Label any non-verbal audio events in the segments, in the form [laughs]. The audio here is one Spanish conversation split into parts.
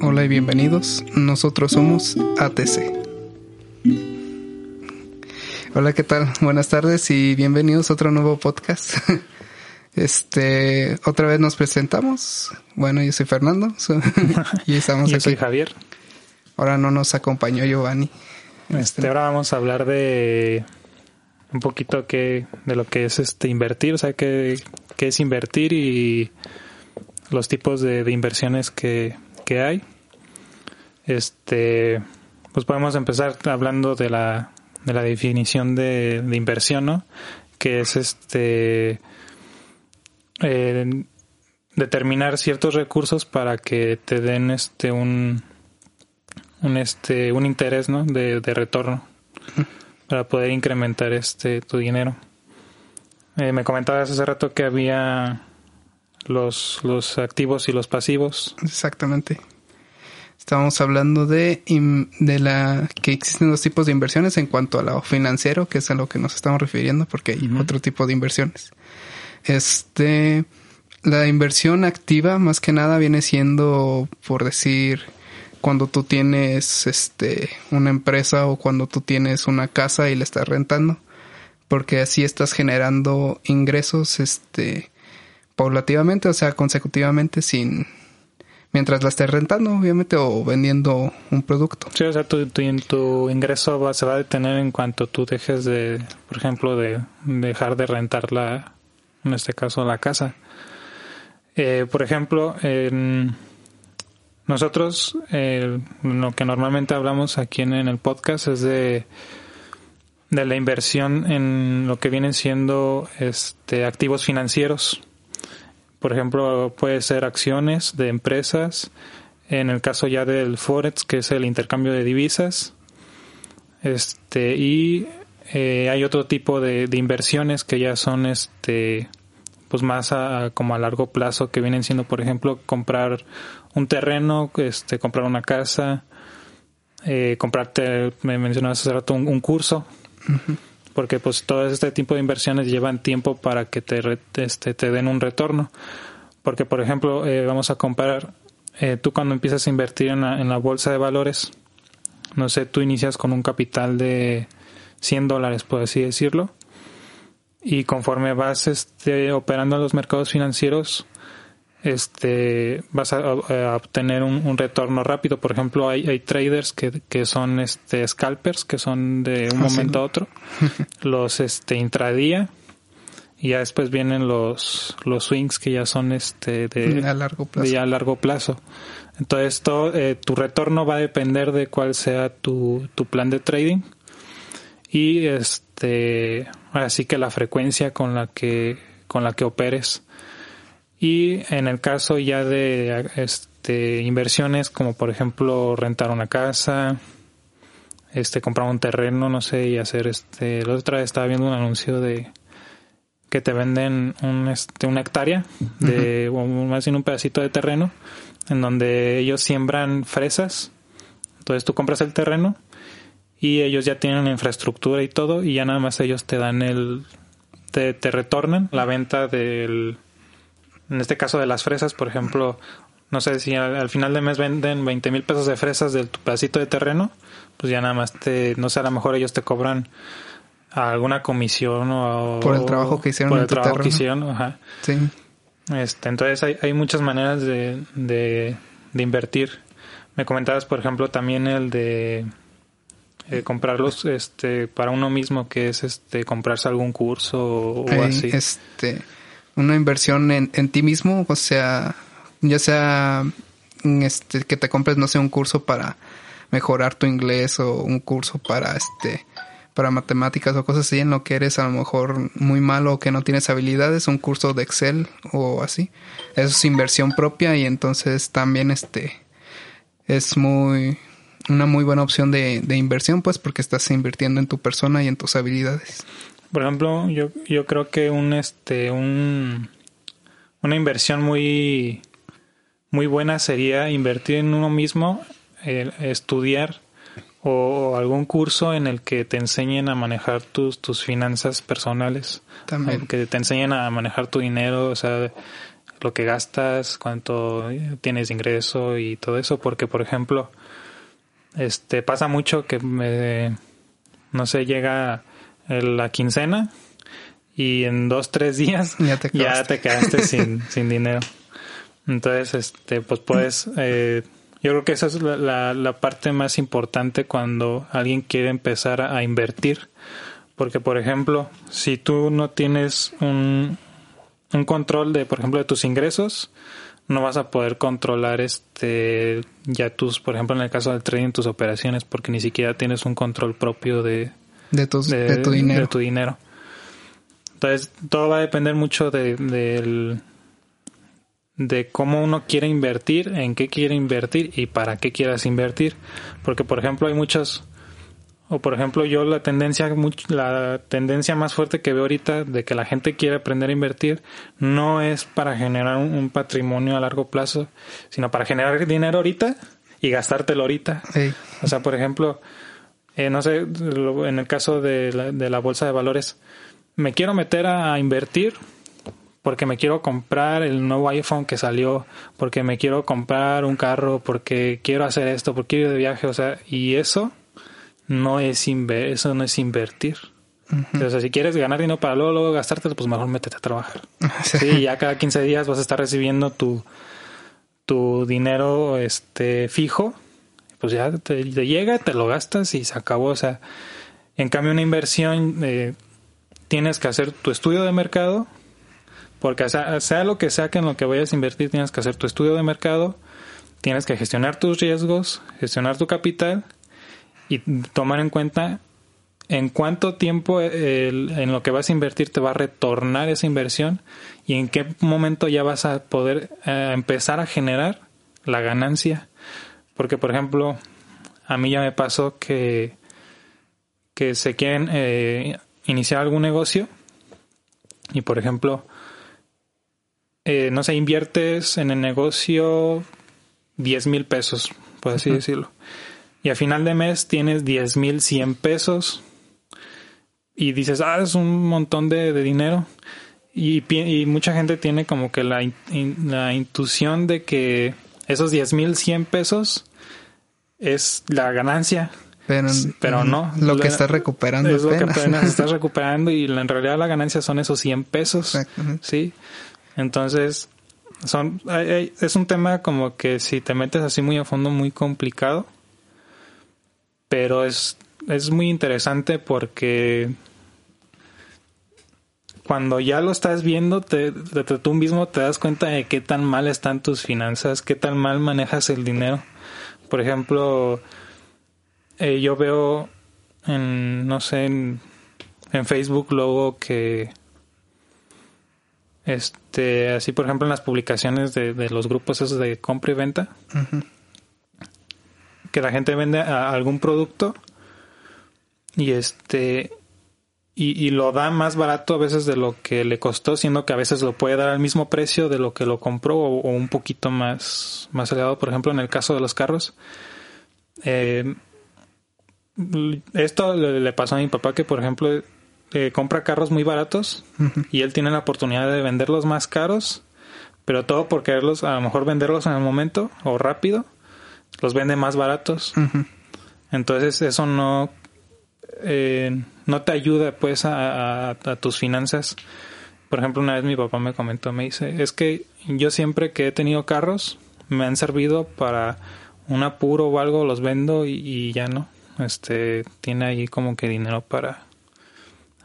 Hola y bienvenidos. Nosotros somos ATC. Hola, ¿qué tal? Buenas tardes y bienvenidos a otro nuevo podcast. [laughs] Este, otra vez nos presentamos. Bueno, yo soy Fernando [laughs] y estamos [laughs] yo soy Javier. Ahora no nos acompañó Giovanni. Este, ahora vamos a hablar de un poquito que de lo que es este invertir, o sea, qué, qué es invertir y los tipos de, de inversiones que, que hay. Este, pues podemos empezar hablando de la, de la definición de, inversión, ¿no? Que es este eh, determinar ciertos recursos para que te den este un un este un interés, ¿no? De, de retorno para poder incrementar este tu dinero. Eh, me comentabas hace rato que había los, los activos y los pasivos. Exactamente. Estamos hablando de, de la que existen dos tipos de inversiones en cuanto a lo financiero, que es a lo que nos estamos refiriendo, porque hay otro tipo de inversiones. Este, la inversión activa más que nada viene siendo, por decir, cuando tú tienes este una empresa o cuando tú tienes una casa y la estás rentando, porque así estás generando ingresos este paulativamente, o sea, consecutivamente sin mientras la estés rentando, obviamente, o vendiendo un producto. Sí, o sea, tu, tu, ingreso va, se va a detener en cuanto tú dejes de, por ejemplo, de dejar de rentar la, en este caso, la casa. Eh, por ejemplo, nosotros eh, lo que normalmente hablamos aquí en, en, el podcast es de, de la inversión en lo que vienen siendo este, activos financieros. Por ejemplo, puede ser acciones de empresas. En el caso ya del Forex, que es el intercambio de divisas. Este, y eh, hay otro tipo de, inversiones que ya son este pues más a, como a largo plazo que vienen siendo por ejemplo comprar un terreno este comprar una casa eh, comprarte me mencionabas hace rato un, un curso porque pues todo este tipo de inversiones llevan tiempo para que te, este, te den un retorno. Porque por ejemplo, eh, vamos a comparar, eh, tú cuando empiezas a invertir en la, en la bolsa de valores, no sé, tú inicias con un capital de 100 dólares, por así decirlo, y conforme vas este, operando en los mercados financieros, este vas a, obtener un, retorno rápido. Por ejemplo, hay, hay traders que, que son este scalpers, que son de un ah, momento a otro. [laughs] los este intradía y ya después vienen los los swings que ya son este de, a largo plazo. De a largo plazo. Entonces, todo, eh, tu retorno va a depender de cuál sea tu, tu plan de trading y este así que la frecuencia con la que con la que operes y en el caso ya de este, inversiones como por ejemplo rentar una casa, este comprar un terreno, no sé, y hacer este, la otra vez estaba viendo un anuncio de que te venden un, este, una hectárea de, o más bien un pedacito de terreno en donde ellos siembran fresas. Entonces tú compras el terreno y ellos ya tienen la infraestructura y todo y ya nada más ellos te dan el, te, te retornan la venta del, en este caso de las fresas, por ejemplo, no sé si al, final de mes venden 20 mil pesos de fresas del tu pedacito de terreno, pues ya nada más te, no sé, a lo mejor ellos te cobran alguna comisión o por el trabajo que hicieron por el trabajo que hicieron ajá. sí. Este entonces hay, hay muchas maneras de, de, de invertir. Me comentabas por ejemplo también el de eh, comprarlos este para uno mismo que es este comprarse algún curso o, así. este una inversión en, en ti mismo, o sea, ya sea este, que te compres, no sé, un curso para mejorar tu inglés o un curso para este para matemáticas o cosas así en lo que eres a lo mejor muy malo o que no tienes habilidades, un curso de Excel o así. Eso es inversión propia y entonces también este es muy una muy buena opción de, de inversión pues porque estás invirtiendo en tu persona y en tus habilidades. Por ejemplo, yo, yo creo que un este un una inversión muy muy buena sería invertir en uno mismo, estudiar o algún curso en el que te enseñen a manejar tus, tus finanzas personales. También. Que te enseñen a manejar tu dinero, o sea, lo que gastas, cuánto tienes de ingreso y todo eso, porque por ejemplo, este pasa mucho que me no sé, llega la quincena y en dos, tres días [laughs] ya te, quedaste [laughs] sin, sin dinero. Entonces, este, pues puedes, eh, yo creo que esa es la, la, parte más importante cuando alguien quiere empezar a, invertir. Porque, por ejemplo, si tú no tienes un, un control de, por ejemplo, de tus ingresos, no vas a poder controlar este ya tus, por ejemplo, en el caso del trading, tus operaciones, porque ni siquiera tienes un control propio de, de, tus, de, tu dinero. De tu dinero. Entonces, todo va a depender mucho de, de cómo uno quiere invertir, en qué quiere invertir y para qué quieras invertir. Porque, por ejemplo, hay muchas, o por ejemplo, yo la tendencia, la tendencia más fuerte que veo ahorita de que la gente quiere aprender a invertir no es para generar un, patrimonio a largo plazo, sino para generar dinero ahorita y gastártelo ahorita. O sea, por ejemplo, eh, no sé, en el caso de la, de la bolsa de valores, me quiero meter a invertir porque me quiero comprar el nuevo iPhone que salió, porque me quiero comprar un carro, porque quiero hacer esto, porque quiero ir de viaje, o sea, y eso no es eso no es invertir. O sea, si quieres ganar dinero para luego, luego gastártelo, pues mejor métete a trabajar. [laughs] Sí, ya cada 15 días vas a estar recibiendo tu, tu dinero este fijo, pues ya te, llega, te lo gastas y se acabó. O sea, en cambio una inversión eh, tienes que hacer tu estudio de mercado, porque sea, lo que sea que en lo que vayas a invertir, tienes que hacer tu estudio de mercado, tienes que gestionar tus riesgos, gestionar tu capital y tomar en cuenta en cuánto tiempo en lo que vas a invertir te va a retornar esa inversión y en qué momento ya vas a poder eh, empezar a generar la ganancia. Porque, por ejemplo, a mí ya me pasó que, que se quieren eh, iniciar algún negocio y por ejemplo, eh, no sé, inviertes en el negocio 10 mil pesos, por así decirlo. Y a final de mes tienes 10 mil 100 pesos y dices, ah, es un montón de, dinero. Y, y, mucha gente tiene como que la, la intuición de que esos 10 mil 100 pesos es la ganancia. Pero, pero no. Lo que estás recuperando es, lo que apenas estás [laughs] recuperando y en realidad la ganancia son esos 100 pesos. Sí. Entonces, son, es un tema como que si te metes así muy a fondo, muy complicado. Pero es, es muy interesante porque cuando ya lo estás viendo, te, tú mismo te das cuenta de qué tan mal están tus finanzas, qué tan mal manejas el dinero. Por ejemplo, eh, yo veo en, no sé, en, Facebook luego que, este, así por ejemplo en las publicaciones de, los grupos esos de compra y venta, que la gente vende algún producto y este, y, lo da más barato a veces de lo que le costó, siendo que a veces lo puede dar al mismo precio de lo que lo compró o, un poquito más, más elevado. Por ejemplo, en el caso de los carros, eh, esto le, pasó a mi papá que, por ejemplo, eh, compra carros muy baratos y él tiene la oportunidad de venderlos más caros, pero todo por quererlos, a lo mejor venderlos en el momento o rápido, los vende más baratos. Entonces eso no, eh, no te ayuda pues a, a, tus finanzas. Por ejemplo, una vez mi papá me comentó, me dice, es que yo siempre que he tenido carros me han servido para un apuro o algo, los vendo y ya no. Este tiene ahí como que dinero para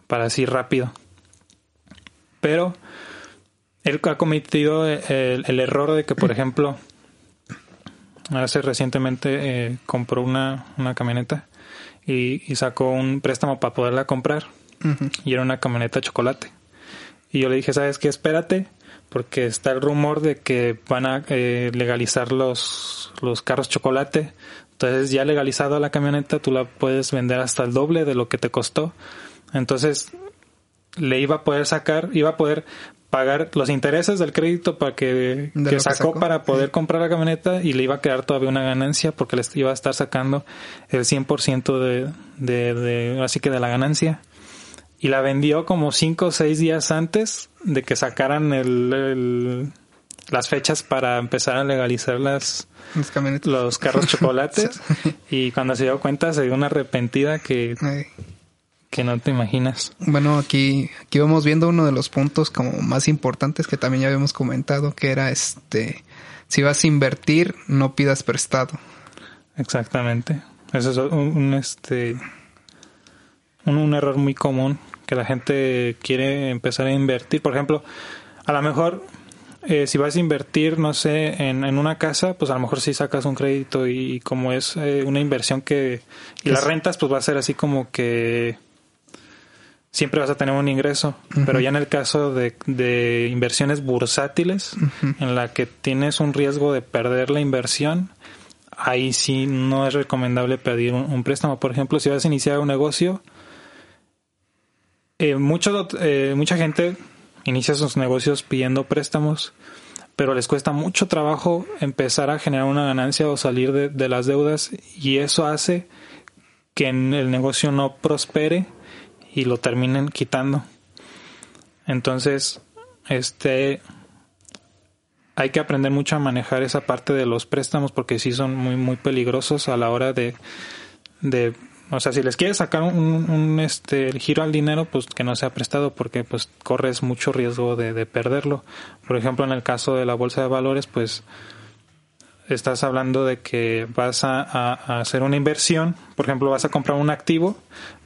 para así rápido pero él ha cometido el, error de que por [clears throat] ejemplo hace recientemente eh, compró una, una camioneta y, sacó un préstamo para poderla comprar. Y era una camioneta chocolate. Y yo le dije sabes qué espérate porque está el rumor de que van a eh, legalizar los los carros chocolate. Entonces ya legalizado la camioneta, tú la puedes vender hasta el doble de lo que te costó. Entonces le iba a poder sacar, iba a poder pagar los intereses del crédito para que, sacó, para poder comprar la camioneta y le iba a quedar todavía una ganancia porque les iba a estar sacando el 100% de, de, de, así que de la ganancia. Y la vendió como 5 o 6 días antes de que sacaran el, las fechas para empezar a legalizar las, Los camionetas. los carros [laughs] chocolates y cuando se dio cuenta se dio una arrepentida que. Que no te imaginas. Bueno, aquí, aquí vamos viendo uno de los puntos como más importantes que también ya habíamos comentado, que era este, si vas a invertir, no pidas prestado. Exactamente. Eso es un, un, este un, un error muy común que la gente quiere empezar a invertir. Por ejemplo, a lo mejor eh, si vas a invertir, no sé, en, en una casa, pues a lo mejor sí sacas un crédito y, como es eh, una inversión que... Y las rentas, pues va a ser así como que siempre vas a tener un ingreso. Pero ya en el caso de, de inversiones bursátiles, en la que tienes un riesgo de perder la inversión, ahí sí no es recomendable pedir un, un préstamo. Por ejemplo, si vas a iniciar un negocio, eh, mucho, eh, mucha gente inicia sus negocios pidiendo préstamos, pero les cuesta mucho trabajo empezar a generar una ganancia o salir de, de las deudas y eso hace que el negocio no prospere y lo terminen quitando. Entonces, este hay que aprender mucho a manejar esa parte de los préstamos porque sí son muy muy peligrosos a la hora de, de o sea, si les quieres sacar un, un este el giro al dinero, pues que no sea prestado porque pues corres mucho riesgo de, de perderlo. Por ejemplo, en el caso de la bolsa de valores, pues estás hablando de que vas a, a, a, hacer una inversión, por ejemplo, vas a comprar un activo,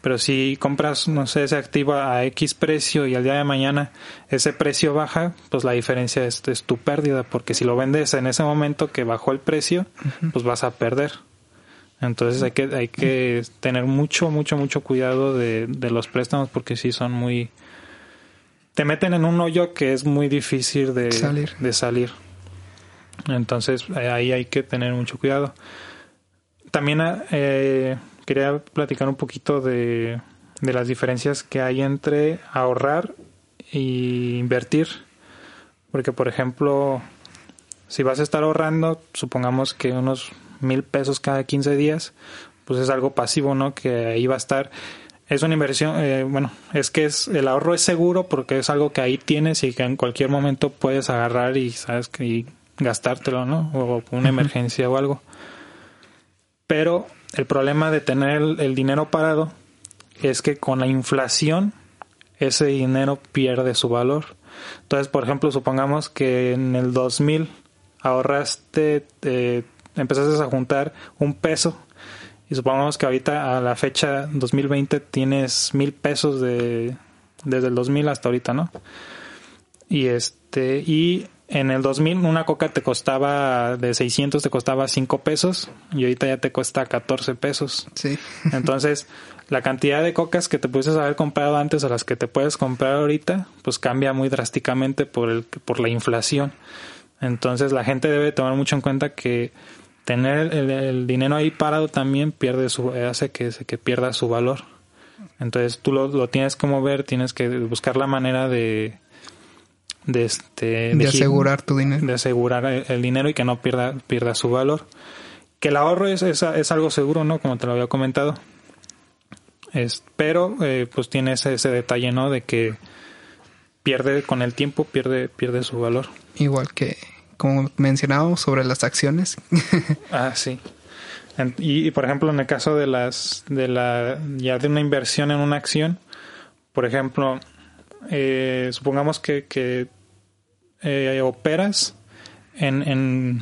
pero si compras, no sé, ese activo a X precio y al día de mañana ese precio baja, pues la diferencia es, es tu pérdida, porque si lo vendes en ese momento que bajó el precio, uh -huh. pues vas a perder. Entonces hay que, hay que tener mucho, mucho, mucho cuidado de, de los préstamos porque sí son muy... Te meten en un hoyo que es muy difícil de salir. De salir. Entonces ahí hay que tener mucho cuidado. También eh, quería platicar un poquito de, de, las diferencias que hay entre ahorrar e invertir. Porque, por ejemplo, si vas a estar ahorrando, supongamos que unos mil pesos cada 15 días, pues es algo pasivo, ¿no? Que ahí va a estar. Es una inversión, eh, bueno, es que es el ahorro es seguro porque es algo que ahí tienes y que en cualquier momento puedes agarrar y sabes que gastártelo, ¿no? O una emergencia o algo. Pero el problema de tener el, el dinero parado es que con la inflación ese dinero pierde su valor. Entonces, por ejemplo, supongamos que en el 2000 ahorraste, eh, empezaste a juntar un peso y supongamos que ahorita a la fecha 2020 tienes mil pesos de desde el 2000 hasta ahorita, ¿no? Y este y en el 2000 una coca te costaba de 600 te costaba 5 pesos y ahorita ya te cuesta 14 pesos. Sí. [laughs] Entonces, la cantidad de cocas que te pudieses haber comprado antes a las que te puedes comprar ahorita, pues cambia muy drásticamente por el por la inflación. Entonces, la gente debe tomar mucho en cuenta que tener el, el dinero ahí parado también pierde su hace que que pierda su valor. Entonces, tú lo, lo tienes que mover, tienes que buscar la manera de de este de, de asegurar tu dinero. de asegurar el, dinero y que no pierda pierda su valor. Que el ahorro es, es, es algo seguro no como te lo había comentado. Es, pero eh, pues tiene ese, ese, detalle no de que pierde con el tiempo pierde pierde su valor. Igual que como mencionábamos sobre las acciones. [laughs] Ah sí. Y, y, por ejemplo en el caso de las de la ya de una inversión en una acción por ejemplo eh, supongamos que, que eh, operas en, en,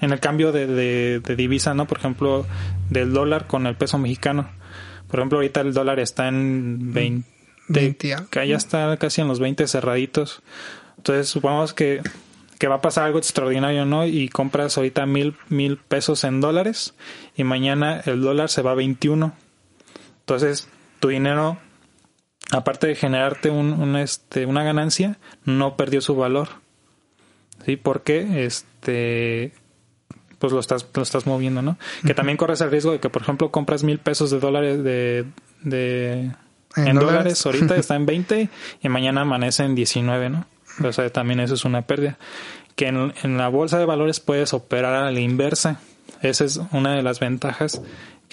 en, el cambio de, de, de, divisa, ¿no? Por ejemplo, del dólar con el peso mexicano. Por ejemplo, ahorita el dólar está en 20, 20 que ya está casi en los 20 cerraditos. Entonces, supongamos que, que va a pasar algo extraordinario, ¿no? Y compras ahorita mil, mil pesos en dólares y mañana el dólar se va a 21. Entonces, tu dinero aparte de generarte un, un, este, una ganancia, no perdió su valor. ¿Sí? Porque este pues lo estás, lo estás moviendo, ¿no? Uh -huh. Que también corres el riesgo de que, por ejemplo, compras mil pesos de dólares de, de en, en dólares? dólares, ahorita está en [laughs] 20 y mañana amanece en 19, ¿no? O sea, también eso es una pérdida. Que en, en la bolsa de valores puedes operar a la inversa. Esa es una de las ventajas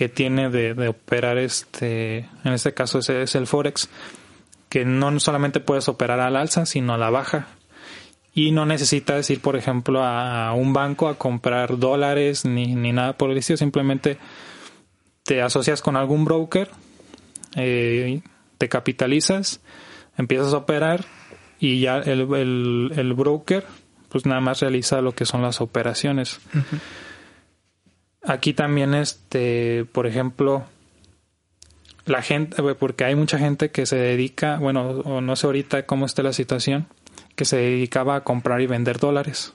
que tiene de, operar este, en este caso ese es el Forex, que no solamente puedes operar al alza, sino a la baja. y no necesitas ir, por ejemplo, a un banco a comprar dólares ni, ni nada por el estilo. Simplemente te asocias con algún broker, eh, te capitalizas, empiezas a operar y ya el, el, el, broker pues nada más realiza lo que son las operaciones. Aquí también, este, por ejemplo, la gente, porque hay mucha gente que se dedica, bueno, no sé ahorita cómo está la situación, que se dedicaba a comprar y vender dólares.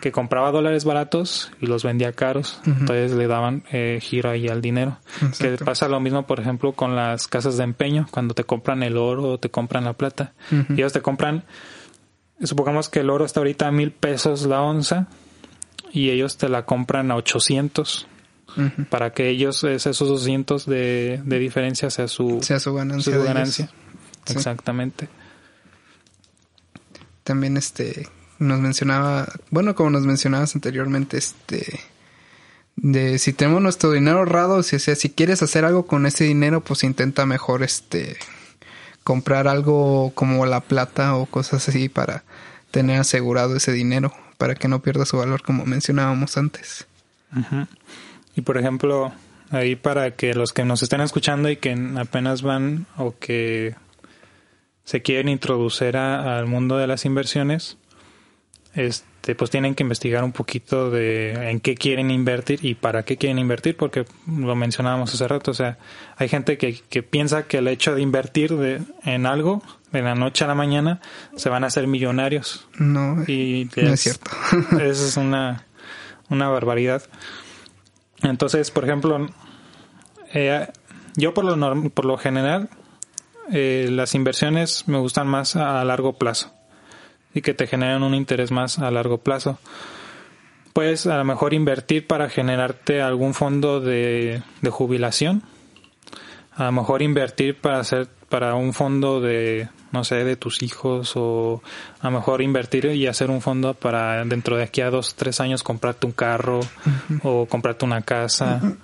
Que compraba dólares baratos y los vendía caros. Entonces le daban eh, giro ahí al dinero. Que pasa lo mismo, por ejemplo, con las casas de empeño, cuando te compran el oro o te compran la plata. Y ellos te compran, supongamos que el oro está ahorita a mil pesos la onza y ellos te la compran a 800 para que ellos esos 200 de, de diferencia sea su, sea su ganancia. Su ganancia. Exactamente también este nos mencionaba, bueno, como nos mencionabas anteriormente, este de si tenemos nuestro dinero ahorrado, si, si quieres hacer algo con ese dinero, pues intenta mejor este comprar algo como la plata o cosas así para tener asegurado ese dinero, para que no pierda su valor como mencionábamos antes. Y por ejemplo, ahí para que los que nos estén escuchando y que apenas van o que se quieren introducir al mundo de las inversiones, este, pues tienen que investigar un poquito de en qué quieren invertir y para qué quieren invertir, porque lo mencionábamos hace rato, o sea, hay gente que, que piensa que el hecho de invertir de, en algo de la noche a la mañana se van a hacer millonarios. No, y no es, cierto. Eso [laughs] es una, una barbaridad. Entonces, por ejemplo, eh, yo por lo, por lo general eh, las inversiones me gustan más a largo plazo y que te generan un interés más a largo plazo. Puedes a lo mejor invertir para generarte algún fondo de, jubilación. A lo mejor invertir para hacer para un fondo de no sé de tus hijos o a lo mejor invertir y hacer un fondo para dentro de aquí a dos tres años comprarte un carro o comprarte una casa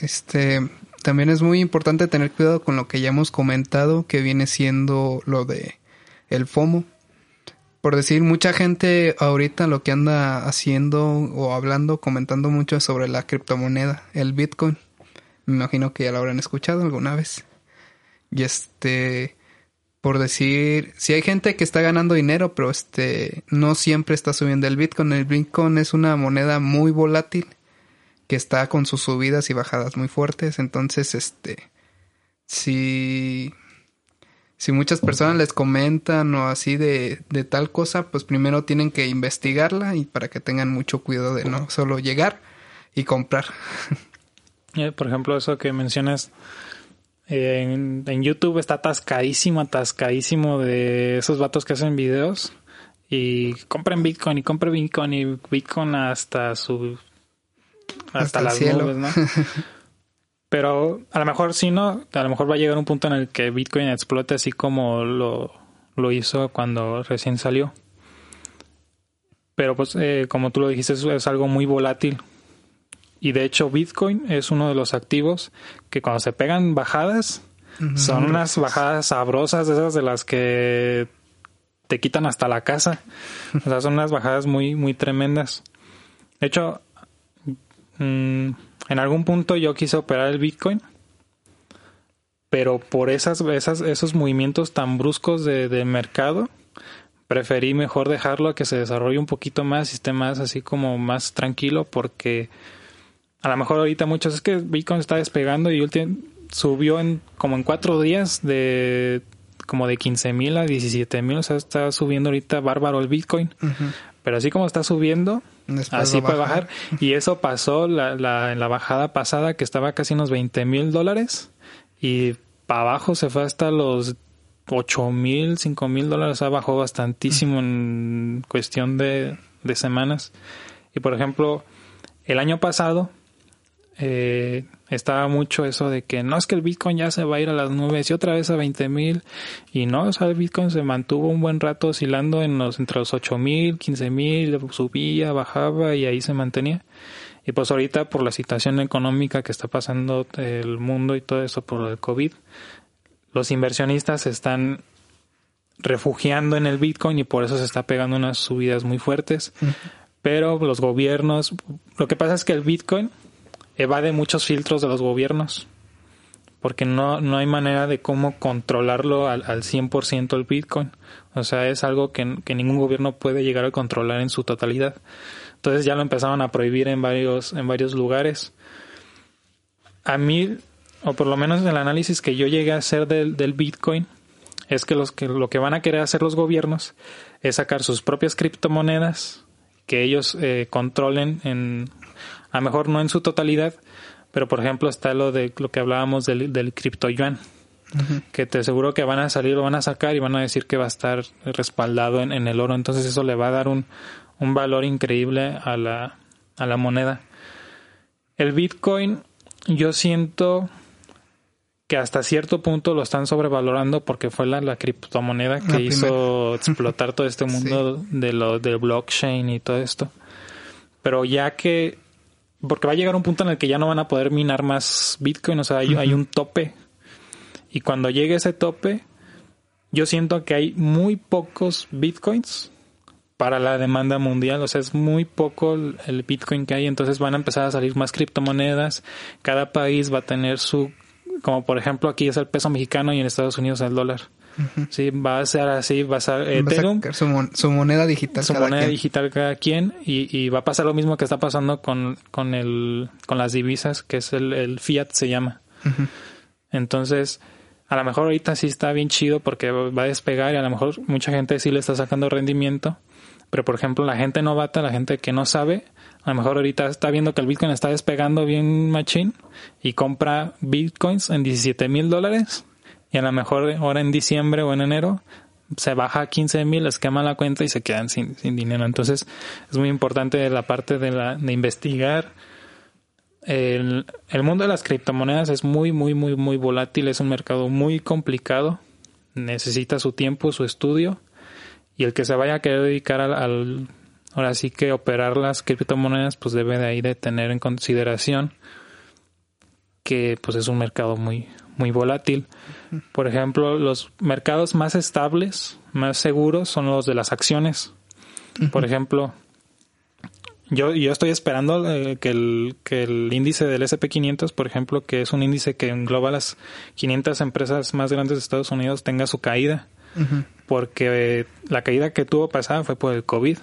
este también es muy importante tener cuidado con lo que ya hemos comentado, que viene siendo lo de el FOMO. Por decir, mucha gente ahorita lo que anda haciendo o hablando, comentando mucho sobre la criptomoneda, el Bitcoin. Me imagino que ya lo habrán escuchado alguna vez. Y este, por decir, si hay gente que está ganando dinero, pero este, no siempre está subiendo el Bitcoin. El Bitcoin es una moneda muy volátil que está con sus subidas y bajadas muy fuertes. Entonces, este, si, si muchas personas les comentan o así de, de tal cosa, pues primero tienen que investigarla y para que tengan mucho cuidado de no solo llegar y comprar. Eh, por ejemplo, eso que mencionas, eh, en, en, YouTube está atascadísimo, atascadísimo de esos vatos que hacen videos y compren Bitcoin y compren Bitcoin y Bitcoin hasta su hasta, las nubes, ¿no? [laughs] Pero a lo mejor sí, ¿no? A lo mejor va a llegar un punto en el que Bitcoin explote así como lo, lo hizo cuando recién salió. Pero pues eh, como tú lo dijiste, es, algo muy volátil. Y de hecho Bitcoin es uno de los activos que cuando se pegan bajadas, son unas bajadas sabrosas, de esas de las que te quitan hasta la casa. O sea, son unas bajadas muy, muy tremendas. De hecho, Mm, en algún punto yo quise operar el Bitcoin, pero por esas, esas esos movimientos tan bruscos de, mercado, preferí mejor dejarlo a que se desarrolle un poquito más y esté más así como más tranquilo porque a lo mejor ahorita muchos es que Bitcoin está despegando y subió en como en cuatro días de como de 15 mil a 17 mil, o sea, está subiendo ahorita bárbaro el Bitcoin. Pero así como está subiendo, así puede bajar. Y eso pasó la, la, en la bajada pasada que estaba casi unos 20 mil dólares y para abajo se fue hasta los 8 mil, 5 mil dólares, o sea, bajó bastantísimo en cuestión de, de semanas. Y por ejemplo, el año pasado eh, estaba mucho eso de que no es que el Bitcoin ya se va a ir a las nubes y otra vez a 20 mil y no, o sea, el Bitcoin se mantuvo un buen rato oscilando en los, entre los 8 mil, 15 mil, subía, bajaba y ahí se mantenía. Y pues ahorita por la situación económica que está pasando el mundo y todo eso por el COVID, los inversionistas están refugiando en el Bitcoin y por eso se está pegando unas subidas muy fuertes. Pero los gobiernos, lo que pasa es que el Bitcoin evade muchos filtros de los gobiernos porque no, no hay manera de cómo controlarlo al, al 100% el Bitcoin. O sea, es algo que, que, ningún gobierno puede llegar a controlar en su totalidad. Entonces ya lo empezaron a prohibir en varios, en varios lugares. A mí, o por lo menos en el análisis que yo llegué a hacer del, del Bitcoin, es que, los que lo que van a querer hacer los gobiernos es sacar sus propias criptomonedas que ellos eh, controlen en, a lo mejor no en su totalidad, pero por ejemplo está lo de lo que hablábamos del, del cripto yuan, que te aseguro que van a salir, lo van a sacar y van a decir que va a estar respaldado en, en el oro. Entonces eso le va a dar un, un valor increíble a la, a la moneda. El Bitcoin, yo siento que hasta cierto punto lo están sobrevalorando porque fue la, la criptomoneda que la hizo explotar todo este [laughs] mundo sí. de lo del blockchain y todo esto. Pero ya que porque va a llegar un punto en el que ya no van a poder minar más Bitcoin, o sea, hay, uh -huh. hay un tope. Y cuando llegue ese tope, yo siento que hay muy pocos Bitcoins para la demanda mundial, o sea, es muy poco el Bitcoin que hay, entonces van a empezar a salir más criptomonedas, cada país va a tener su, como por ejemplo aquí es el peso mexicano y en Estados Unidos el dólar. Uh -huh. Sí, va a ser así, va a ser Ethereum. Va a su, mon su, moneda digital. Su moneda quien. digital cada quien y, y, va a pasar lo mismo que está pasando con, con, el, con las divisas, que es el, el fiat se llama. Uh -huh. Entonces, a lo mejor ahorita sí está bien chido porque va a despegar y a lo mejor mucha gente sí le está sacando rendimiento. Pero por ejemplo, la gente novata, la gente que no sabe, a lo mejor ahorita está viendo que el Bitcoin está despegando bien machine y compra Bitcoins en 17 mil dólares y a lo mejor ahora en diciembre o en enero se baja a 15 mil, les quema la cuenta y se quedan sin, sin, dinero. Entonces es muy importante la parte de, la, de investigar. El, el mundo de las criptomonedas es muy, muy, muy, muy volátil, es un mercado muy complicado, necesita su tiempo, su estudio y el que se vaya a querer dedicar al, al ahora sí que operar las criptomonedas pues debe de ahí de tener en consideración que pues es un mercado muy muy volátil. Por ejemplo, los mercados más estables, más seguros son los de las acciones. Por ejemplo, yo, yo estoy esperando eh, que, el, que el índice del SP500, por ejemplo, que es un índice que engloba las 500 empresas más grandes de Estados Unidos, tenga su caída. Uh -huh. Porque eh, la caída que tuvo pasada fue por el COVID.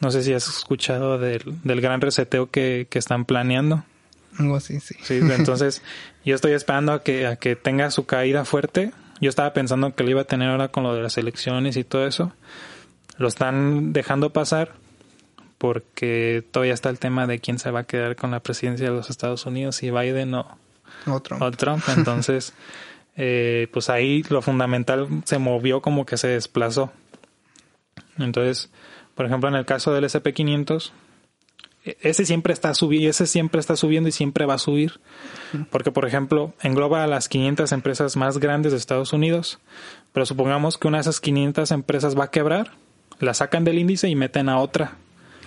No sé si has escuchado del, del gran reseteo que, que están planeando. Algo así, sí. Sí, entonces [laughs] yo estoy esperando a que, a que tenga su caída fuerte. Yo estaba pensando que lo iba a tener ahora con lo de las elecciones y todo eso. Lo están dejando pasar porque todavía está el tema de quién se va a quedar con la presidencia de los Estados Unidos, si Biden o, o Trump. O Trump. Entonces, [laughs] eh, pues ahí lo fundamental se movió como que se desplazó. Entonces, por ejemplo, en el caso del SP500, ese siempre está subiendo, ese siempre está subiendo y siempre va a subir. Porque, por ejemplo, engloba a las 500 empresas más grandes de Estados Unidos, pero supongamos que una de esas 500 empresas va a quebrar, la sacan del índice y meten a otra.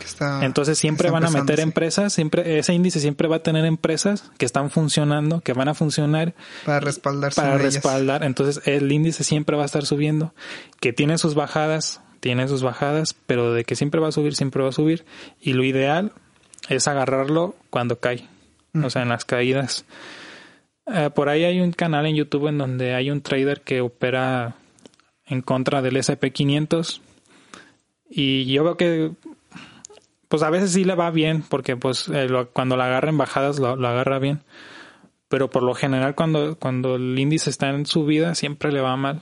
Está, Entonces siempre van a meter empresas, siempre ese índice siempre va a tener empresas que están funcionando, que van a funcionar para respaldarse para respaldar. Entonces el índice siempre va a estar subiendo, que tiene sus bajadas, tiene sus bajadas, pero de que siempre va a subir, siempre va a subir. Y lo ideal es agarrarlo cuando cae, mm. o sea, en las caídas. Uh, por ahí hay un canal en YouTube en donde hay un trader que opera en contra del SP500 y yo veo que pues a veces sí le va bien porque pues eh, lo, cuando la agarra en bajadas lo, lo, agarra bien pero por lo general cuando cuando el índice está en subida siempre le va mal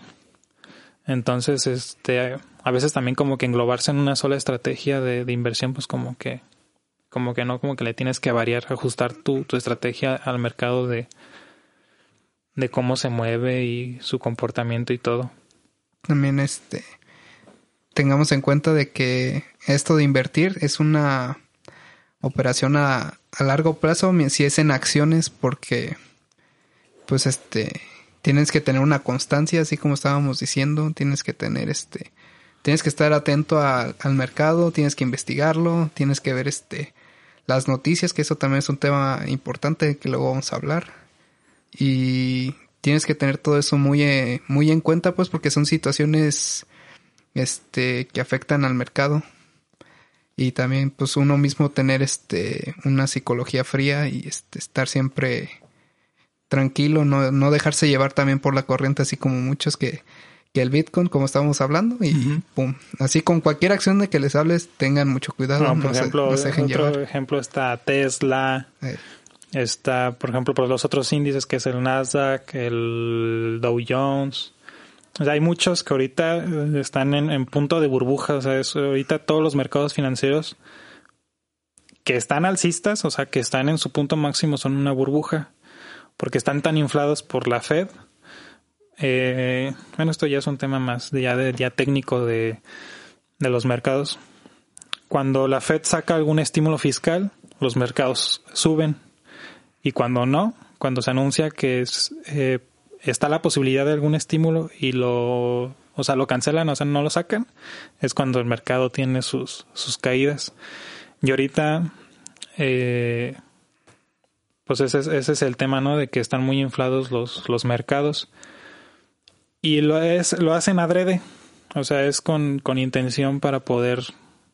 entonces este a veces también como que englobarse en una sola estrategia de, de inversión pues como que como que no como que le tienes que variar ajustar tu, tu estrategia al mercado de de cómo se mueve y su comportamiento y todo. También este tengamos en cuenta de que esto de invertir es una operación a, a, largo plazo si es en acciones porque pues este tienes que tener una constancia así como estábamos diciendo tienes que tener este tienes que estar atento a, al mercado tienes que investigarlo tienes que ver este las noticias que eso también es un tema importante que luego vamos a hablar y tienes que tener todo eso muy, eh, muy en cuenta, pues, porque son situaciones este, que afectan al mercado. Y también, pues, uno mismo tener este, una psicología fría y este, estar siempre tranquilo, no, no dejarse llevar también por la corriente, así como muchos que, que el Bitcoin, como estábamos hablando, y pum. Así con cualquier acción de que les hables, tengan mucho cuidado. No, por ejemplo, otro ejemplo está Tesla. Eh. Está, por ejemplo, por los otros índices que es el Nasdaq, el Dow Jones. O sea, hay muchos que ahorita eh, están en, punto de burbuja. O sea, ahorita todos los mercados financieros que están alcistas, o sea, que están en su punto máximo, son una burbuja. Porque están tan inflados por la Fed. Eh, bueno, esto ya es un tema más ya, de, ya técnico de, de los mercados. Cuando la Fed saca algún estímulo fiscal, los mercados suben y cuando no, cuando se anuncia que es, eh, está la posibilidad de algún estímulo y lo, o sea, lo cancelan, o sea, no lo sacan, es cuando el mercado tiene sus, sus caídas. Y ahorita, eh, pues ese, ese es el tema, ¿no? De que están muy inflados los, los mercados. Y lo, es, lo hacen adrede, o sea, es con, con intención para poder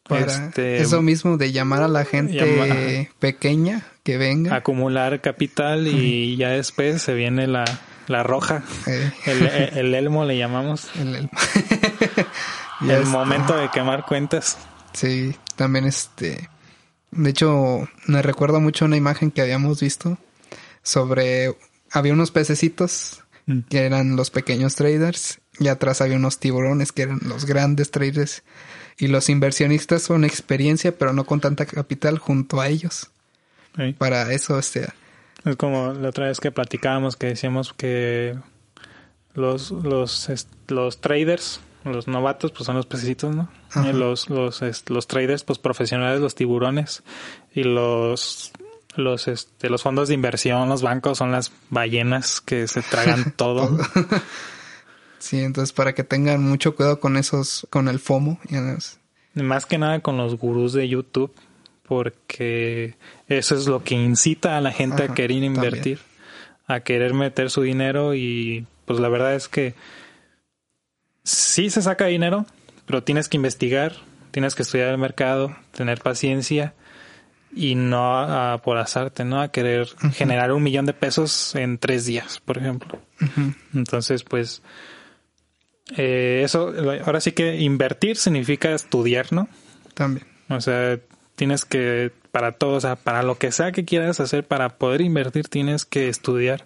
este, eso mismo de llamar a la gente pequeña que venga. Acumular capital y ya después se viene la, la roja. Eh. El, elmo le llamamos. [laughs] El elmo. [laughs] el momento de quemar cuentas. Sí, también este... De hecho, me recuerda mucho una imagen que habíamos visto sobre... Había unos pececitos mm. que eran los pequeños traders y atrás había unos tiburones que eran los grandes traders y los inversionistas son experiencia, pero no con tanta capital junto a ellos. Para eso, este... Es como la otra vez que platicábamos que decíamos que los, los, los traders, los novatos, pues son los pececitos, ¿no? los, los, los traders, pues profesionales, los tiburones. Y los los este, los fondos de inversión, los bancos son las ballenas que se tragan [laughs] todo. [laughs] Sí, entonces para que tengan mucho cuidado con esos, con el FOMO. Más que nada con los gurús de YouTube, porque eso es lo que incita a la gente a querer invertir, a querer meter su dinero y pues la verdad es que sí se saca dinero, pero tienes que investigar, tienes que estudiar el mercado, tener paciencia y no a, por azarte, ¿no? A querer generar un millón de pesos en tres días, por ejemplo. Entonces, pues eh, eso, ahora sí que invertir significa estudiar, ¿no? También. O sea, tienes que, para todo, o sea, para lo que sea que quieras hacer, para poder invertir, tienes que estudiar.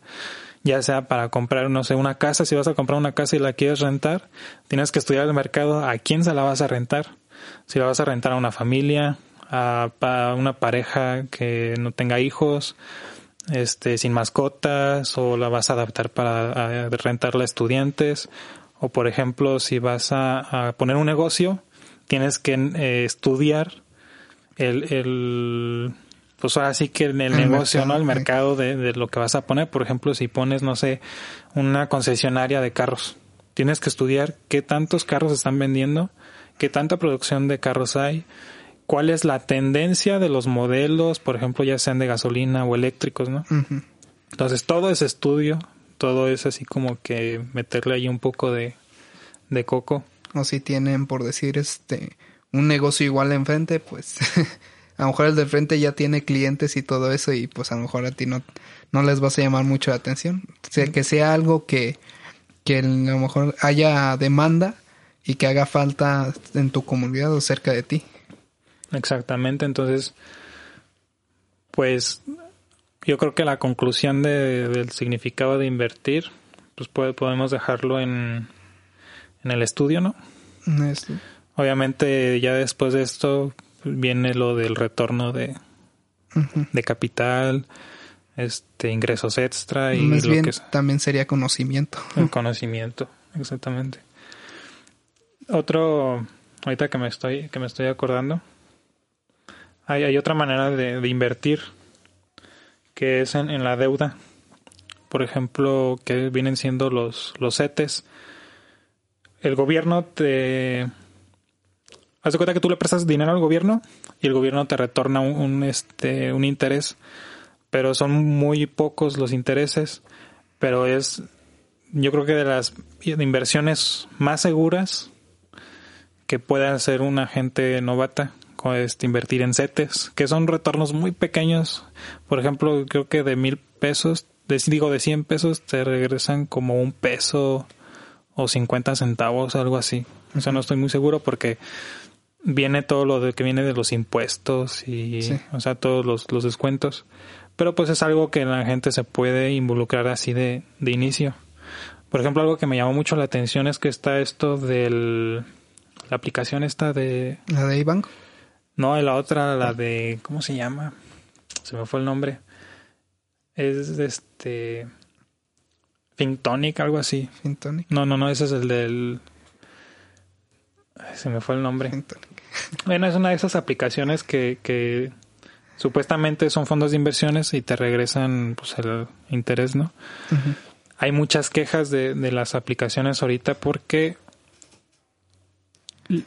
Ya sea para comprar, no sé, una casa, si vas a comprar una casa y la quieres rentar, tienes que estudiar el mercado, a quién se la vas a rentar. Si la vas a rentar a una familia, a, a una pareja que no tenga hijos, este, sin mascotas, o la vas a adaptar para rentarla a estudiantes, o por ejemplo, si vas a, poner un negocio, tienes que eh, estudiar el, el, pues ahora sí que el, negocio, ¿no? El mercado de, de, lo que vas a poner. Por ejemplo, si pones, no sé, una concesionaria de carros, tienes que estudiar qué tantos carros están vendiendo, qué tanta producción de carros hay, cuál es la tendencia de los modelos, por ejemplo, ya sean de gasolina o eléctricos, ¿no? Entonces, todo ese estudio todo es así como que meterle ahí un poco de, de coco. O si tienen, por decir, este, un negocio igual enfrente, pues [laughs] a lo mejor el de frente ya tiene clientes y todo eso y pues a lo mejor a ti no, no les vas a llamar mucho la atención. O sea, que sea algo que, que a lo mejor haya demanda y que haga falta en tu comunidad o cerca de ti. Exactamente, entonces, pues yo creo que la conclusión de, del significado de invertir, pues podemos dejarlo en, en el estudio, ¿no? Obviamente ya después de esto viene lo del retorno de, de capital, este ingresos extra y Más bien, también sería conocimiento. El conocimiento, exactamente. Otro, ahorita que me estoy, que me estoy acordando, hay, hay otra manera de, de invertir que es en, la deuda. Por ejemplo, que vienen siendo los, los CETES. El gobierno te... Haz de cuenta que tú le prestas dinero al gobierno y el gobierno te retorna un, este, un interés, pero son muy pocos los intereses, pero es yo creo que de las inversiones más seguras que puede hacer una gente novata este, invertir en CETES, que son retornos muy pequeños. Por ejemplo, creo que de mil pesos, digo de 100 pesos, te regresan como un peso o 50 centavos, algo así. O sea, no estoy muy seguro porque viene todo lo de que viene de los impuestos y, o sea, todos los, los, descuentos. Pero pues es algo que la gente se puede involucrar así de, de inicio. Por ejemplo, algo que me llamó mucho la atención es que está esto del la aplicación esta de la de iBank. No, la otra, la de ¿cómo se llama? Se me fue el nombre. Es este Fintonic, algo así. Fintonic. No, no, no, ese es el del se me fue el nombre. [laughs] Bueno, es una de esas aplicaciones que, que supuestamente son fondos de inversiones y te regresan pues el interés, ¿no? Hay muchas quejas de, de las aplicaciones ahorita porque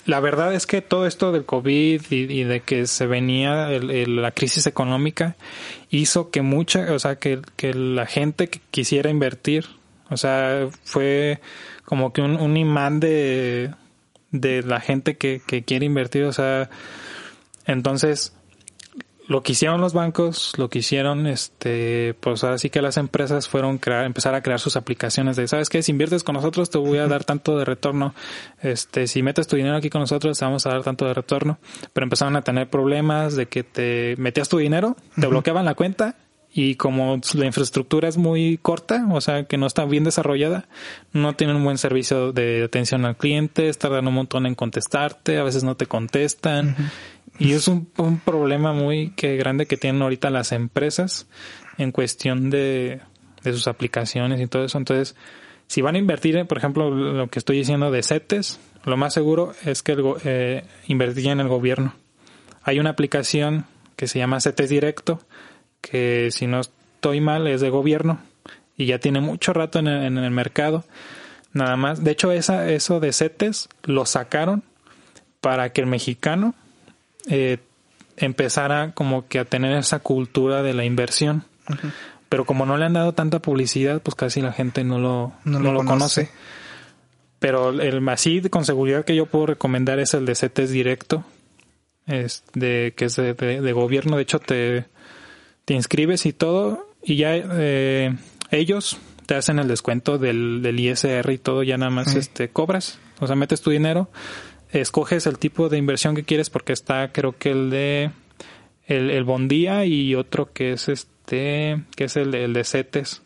la verdad es que todo esto del COVID y, de que se venía la crisis económica hizo que mucha, o sea, que, la gente que quisiera invertir, o sea, fue como que un, un imán de, de la gente que, que quiere invertir, o sea, entonces lo que hicieron los bancos, lo que hicieron, este, pues así que las empresas fueron crear, empezar a crear sus aplicaciones de, ¿sabes qué? Si inviertes con nosotros te voy a dar tanto de retorno, este, si metes tu dinero aquí con nosotros te vamos a dar tanto de retorno, pero empezaron a tener problemas de que te metías tu dinero, te bloqueaban la cuenta y como la infraestructura es muy corta, o sea, que no está bien desarrollada, no tienen un buen servicio de atención al cliente, tardan un montón en contestarte, a veces no te contestan. Y es un, un, problema muy que grande que tienen ahorita las empresas en cuestión de, de sus aplicaciones y todo eso. Entonces, si van a invertir, por ejemplo, lo que estoy diciendo de CETES, lo más seguro es que el, eh, invertir en el gobierno. Hay una aplicación que se llama CETES Directo, que si no estoy mal es de gobierno y ya tiene mucho rato en el, en el mercado. Nada más. De hecho, esa, eso de CETES lo sacaron para que el mexicano eh, empezara como que a tener esa cultura de la inversión. Pero como no le han dado tanta publicidad, pues casi la gente no lo, no, lo, conoce. Pero el así con seguridad que yo puedo recomendar es el de CETES directo, es de, que es de, gobierno. De hecho, te, te inscribes y todo, y ya eh, ellos te hacen el descuento del, del ISR y todo, ya nada más este cobras. O sea, metes tu dinero escoges el tipo de inversión que quieres porque está creo que el de el, el Bondía y otro que es este que es el de, el de CETES.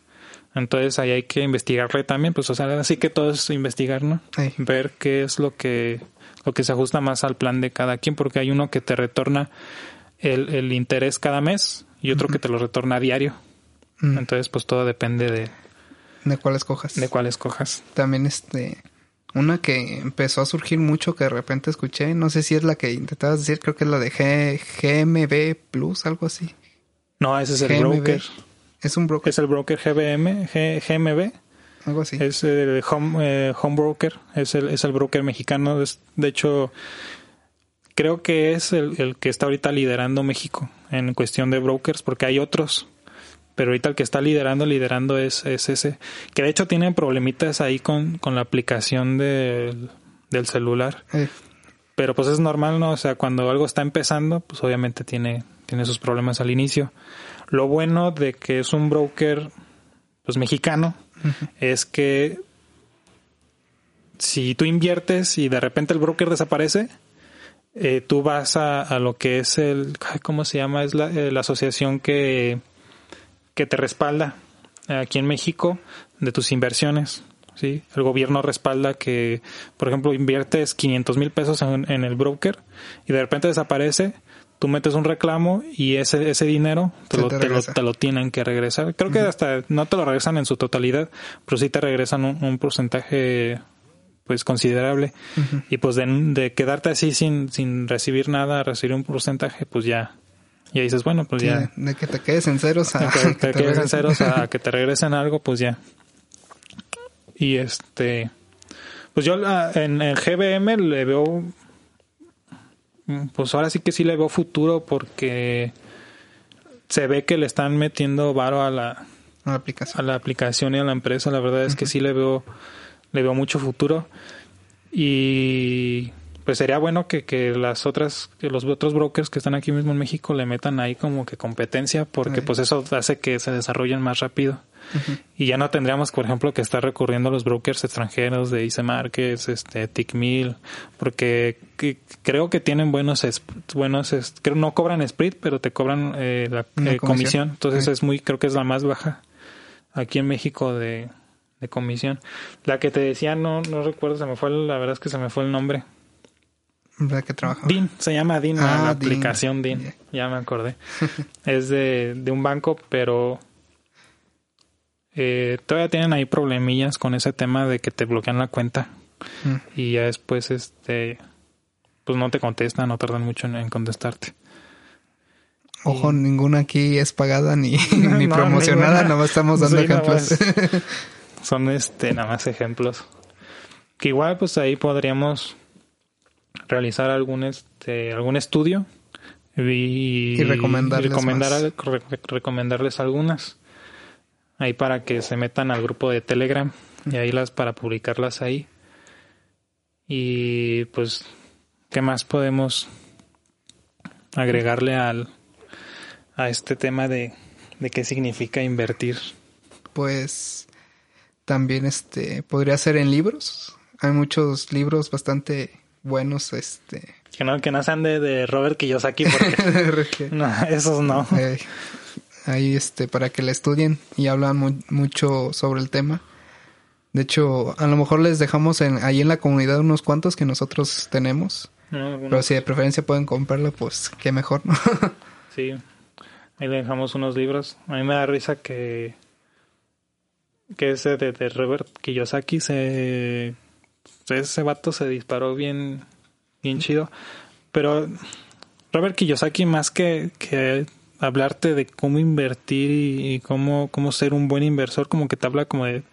Entonces ahí hay que investigarle también pues o sea así que todo es investigar no ver qué es lo que lo que se ajusta más al plan de cada quien porque hay uno que te retorna el, el interés cada mes y otro que te lo retorna a diario. Entonces pues todo depende de de cuál escojas. de cuál escojas. También este una que empezó a surgir mucho que de repente escuché, no sé si es la que intentabas decir, creo que es la de G GMB Plus, algo así. No, ese es el broker. Es un broker. Es el broker GBM, GMB. Algo así. Es el home, eh, home broker, es el, es el broker mexicano. de hecho, creo que es el, el que está ahorita liderando México en cuestión de brokers, porque hay otros pero ahorita el que está liderando, liderando es, es ese, que de hecho tienen problemitas ahí con, con la aplicación del, del celular. Pero pues es normal, ¿no? O sea, cuando algo está empezando, pues obviamente tiene, tiene sus problemas al inicio. Lo bueno de que es un broker, pues mexicano, es que si tú inviertes y de repente el broker desaparece, eh, tú vas a, a, lo que es el, ¿cómo se llama? Es la, eh, la asociación que que te respalda aquí en México de tus inversiones. ¿sí? El gobierno respalda que, por ejemplo, inviertes 500 mil pesos en, el broker y de repente desaparece, tú metes un reclamo y ese, ese dinero te, lo, te, lo, tienen que regresar. Creo que hasta no te lo regresan en su totalidad, pero sí te regresan un, porcentaje pues considerable y pues de, de, quedarte así sin, sin recibir nada, recibir un porcentaje, pues ya y ahí dices, bueno, pues ya. De que te quedes en ceros a [laughs] [laughs] que, te, quedes en ceros a que te [laughs] regresen algo, pues ya. Y este. Pues yo en el GBM le veo. Pues ahora sí que sí le veo futuro porque se ve que le están metiendo varo a la, a la aplicación. A la aplicación y a la empresa, la verdad es que sí le veo, le veo mucho futuro. Y pues sería bueno que, que las otras, que los otros brokers que están aquí mismo en México le metan ahí como que competencia, porque pues eso hace que se desarrollen más rápido. Y ya no tendríamos, por ejemplo, que estar recurriendo a los brokers extranjeros de IC Markets, este, Tickmill, porque creo que tienen buenos, buenos, creo no cobran split, pero te cobran eh, la eh, comisión. Entonces es muy, creo que es la más baja aquí en México de, de comisión. La que te decía, no, no recuerdo, se me fue, la verdad es que se me fue el nombre. ¿De qué trabaja? DIN, se llama DIN, la ah, aplicación DIN, ya me acordé. es de, de un banco, pero eh, todavía tienen ahí problemillas con ese tema de que te bloquean la cuenta mm. y ya después este pues no te contestan, no tardan mucho en, contestarte. Ojo, ninguna aquí es pagada ni, [laughs] ni promocionada, nada más estamos dando ejemplos. [laughs] son este nada más ejemplos. Que igual pues ahí podríamos realizar algún este algún estudio y, recomendarles, recomendarles algunas ahí para que se metan al grupo de Telegram y ahí las para publicarlas ahí. Y pues, ¿qué más podemos agregarle al a este tema de, de qué significa invertir? Pues también este podría ser en libros. Hay muchos libros bastante buenos, este que no, que no sean de, de Robert Kiyosaki porque [laughs] no, esos no. Eh, ahí este para que la estudien y hablan mucho sobre el tema. De hecho, a lo mejor les dejamos en, ahí en la comunidad unos cuantos que nosotros tenemos. Pero si de preferencia pueden comprarlo, pues qué mejor, ¿no? [laughs] sí, ahí le dejamos unos libros. A mí me da risa que que ese de, de Robert Kiyosaki se ese vato se disparó bien bien chido. Pero Robert Kiyosaki más que, que hablarte de cómo invertir y, cómo, cómo ser un buen inversor, como que te habla como de,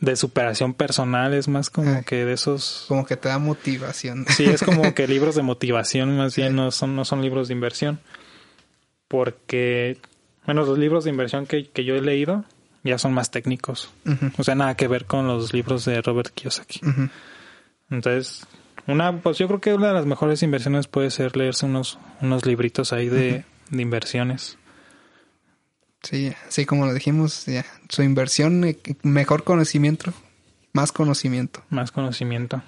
de superación personal, es más como que de esos... Como que te da motivación. Sí, es como que [laughs] libros de motivación más bien no son, no son libros de inversión. Porque, bueno, los libros de inversión que, que yo he leído ya son más técnicos. O sea, nada que ver con los libros de Robert Kiyosaki. Entonces, una, pues yo creo que una de las mejores inversiones puede ser leerse unos, unos libritos ahí de, de inversiones. Sí, así como lo dijimos, ya, su inversión, eh, mejor conocimiento, más conocimiento. Más conocimiento.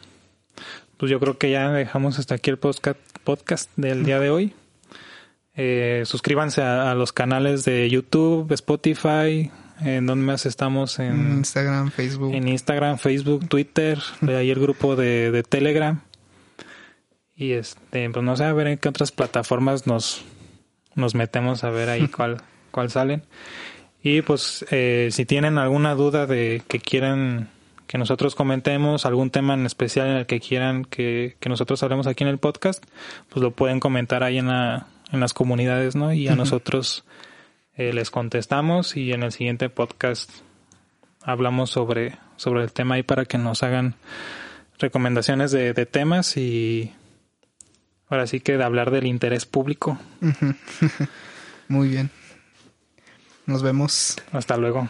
Pues yo creo que ya dejamos hasta aquí el podcast, podcast del día de hoy. Eh, suscríbanse a, los canales de YouTube, Spotify, en donde más estamos en Instagram, Facebook. En Instagram, Facebook, Twitter, ahí el grupo de, de Telegram. Y este, pues no sé, a ver en qué otras plataformas nos, nos metemos a ver ahí [laughs] cuál, cuál salen. Y pues eh, si tienen alguna duda de que quieran que nosotros comentemos, algún tema en especial en el que quieran que, nosotros hablemos aquí en el podcast, pues lo pueden comentar ahí en, la, en las comunidades, ¿no? Y a nosotros eh, les contestamos y en el siguiente podcast hablamos sobre, sobre el tema ahí para que nos hagan recomendaciones de, de temas y Ahora sí que de hablar del interés público. [laughs] Muy bien. Nos vemos. Hasta luego.